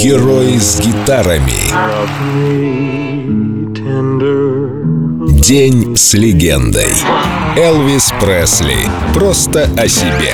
Герои с гитарами. День с легендой. Элвис Пресли. Просто о себе.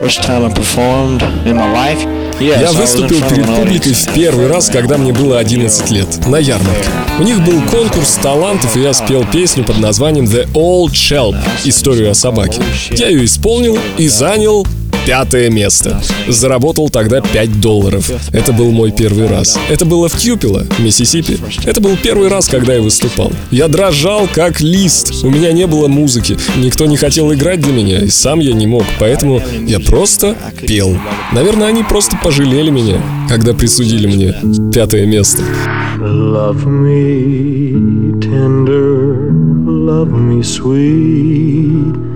First time I performed in my life. Я выступил перед публикой в первый раз, когда мне было 11 лет, на ярмарке. У них был конкурс талантов, и я спел песню под названием The Old Shelp — историю о собаке. Я ее исполнил и занял пятое место. Заработал тогда 5 долларов. Это был мой первый раз. Это было в Тьюпило, Миссисипи. Это был первый раз, когда я выступал. Я дрожал, как лист. У меня не было музыки. Никто не хотел играть для меня, и сам я не мог. Поэтому я просто пел. Наверное, они просто пожалели меня, когда присудили мне пятое место. Love me tender, love me sweet,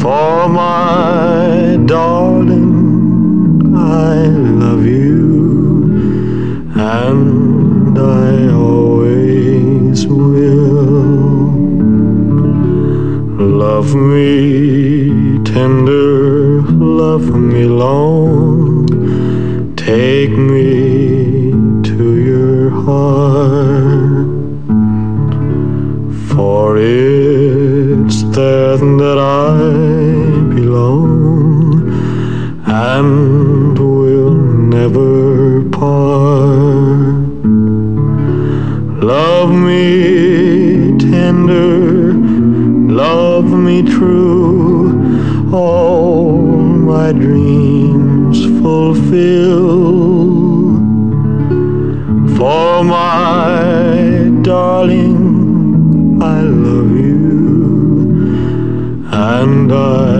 For my darling, I love you, and I always will. Love me tender, love me long, take me to your heart. And we'll never part. Love me tender, love me true, all my dreams fulfill. For my darling, I love you, and I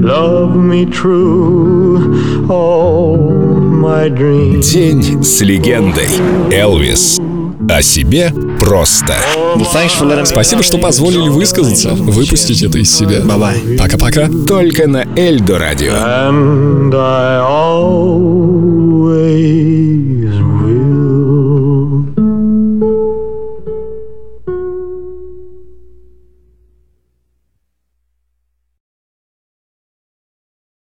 love me true, all my dreams. День с легендой. Элвис. О себе просто. Спасибо, что позволили высказаться, выпустить это из себя. Пока-пока. Только на Эльдо радио.